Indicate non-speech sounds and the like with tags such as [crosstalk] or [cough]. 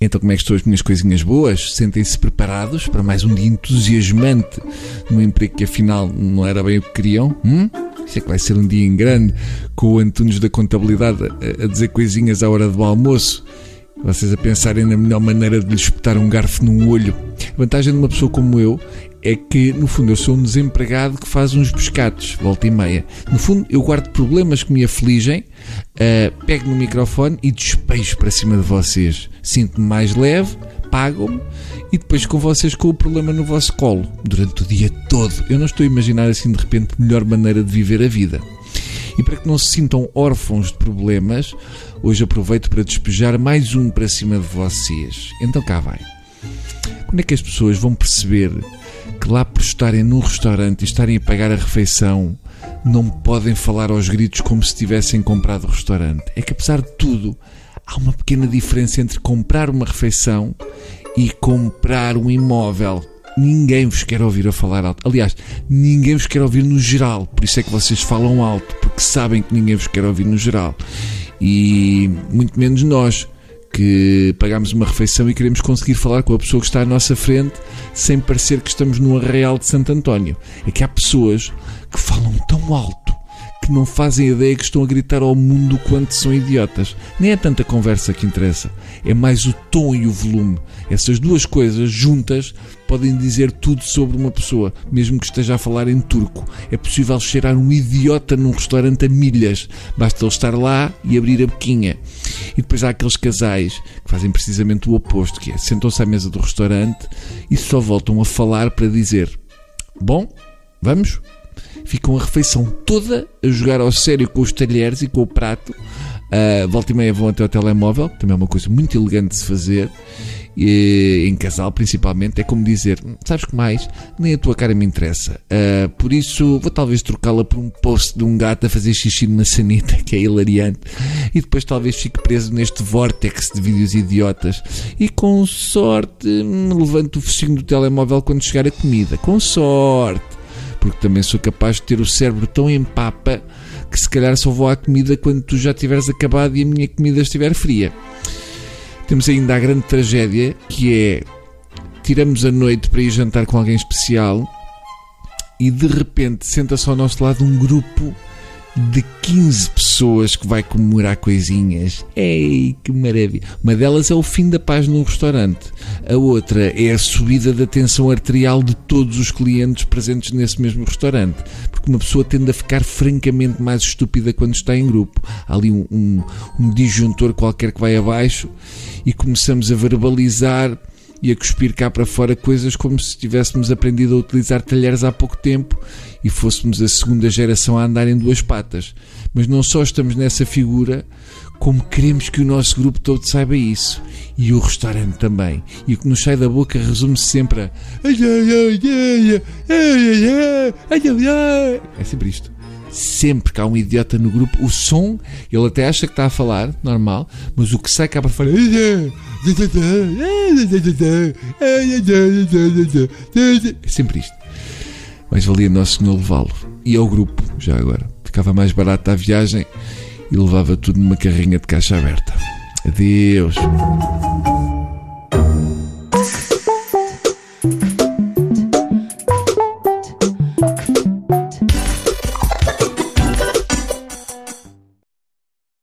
Então, como é que estão as minhas coisinhas boas? Sentem-se preparados para mais um dia entusiasmante num emprego que afinal não era bem o que queriam? Hum? É que vai ser um dia em grande, com o Antunes da Contabilidade a, a dizer coisinhas à hora do almoço. Vocês a pensarem na melhor maneira de lhe espetar um garfo num olho. A vantagem de uma pessoa como eu é que, no fundo, eu sou um desempregado que faz uns pescados, volta e meia. No fundo, eu guardo problemas que me afligem, uh, pego no microfone e despejo para cima de vocês. Sinto-me mais leve, pagam-me e depois com vocês com o problema no vosso colo, durante o dia todo. Eu não estou a imaginar assim de repente melhor maneira de viver a vida. E para que não se sintam órfãos de problemas, hoje aproveito para despejar mais um para cima de vocês. Então cá vai. Quando é que as pessoas vão perceber que lá por estarem num restaurante e estarem a pagar a refeição, não podem falar aos gritos como se tivessem comprado o restaurante? É que apesar de tudo, há uma pequena diferença entre comprar uma refeição e comprar um imóvel ninguém vos quer ouvir a falar alto. Aliás, ninguém vos quer ouvir no geral. Por isso é que vocês falam alto, porque sabem que ninguém vos quer ouvir no geral. E muito menos nós, que pagamos uma refeição e queremos conseguir falar com a pessoa que está à nossa frente sem parecer que estamos no arraial de Santo António. É que há pessoas que falam tão alto que não fazem ideia que estão a gritar ao mundo quanto são idiotas. Nem é tanta conversa que interessa, é mais o tom e o volume. Essas duas coisas juntas podem dizer tudo sobre uma pessoa, mesmo que esteja a falar em turco. É possível cheirar um idiota num restaurante a milhas, basta ele estar lá e abrir a boquinha. E depois há aqueles casais que fazem precisamente o oposto, que é sentam-se à mesa do restaurante e só voltam a falar para dizer: Bom, vamos? Ficam a refeição toda a jogar ao sério com os talheres e com o prato. Uh, volta e meia vão até o telemóvel, também é uma coisa muito elegante de se fazer. E, em casal, principalmente, é como dizer: Sabes que mais? Nem a tua cara me interessa. Uh, por isso, vou talvez trocá-la por um post de um gato a fazer xixi numa sanita, [laughs] que é hilariante. E depois, talvez fique preso neste vórtex de vídeos idiotas. E com sorte, me levanto o focinho do telemóvel quando chegar a comida. Com sorte porque também sou capaz de ter o cérebro tão em papa que se calhar só vou à comida quando tu já tiveres acabado e a minha comida estiver fria. Temos ainda a grande tragédia que é tiramos a noite para ir jantar com alguém especial e de repente senta-se ao nosso lado um grupo de 15 pessoas que vai comemorar coisinhas. Ei, que maravilha! Uma delas é o fim da paz num restaurante. A outra é a subida da tensão arterial de todos os clientes presentes nesse mesmo restaurante. Porque uma pessoa tende a ficar francamente mais estúpida quando está em grupo. Há ali um, um, um disjuntor qualquer que vai abaixo e começamos a verbalizar e a cuspir cá para fora coisas como se tivéssemos aprendido a utilizar talheres há pouco tempo e fôssemos a segunda geração a andar em duas patas. Mas não só estamos nessa figura, como queremos que o nosso grupo todo saiba isso. E o restaurante também. E o que nos sai da boca resume-se sempre a. É sempre isto. Sempre que há um idiota no grupo, o som, ele até acha que está a falar, normal, mas o que sai cá para fora. É sempre isto. Mas valia Nosso Senhor levá-lo. E ao grupo, já agora. Ficava mais barato a viagem e levava tudo numa carrinha de caixa aberta. Adeus.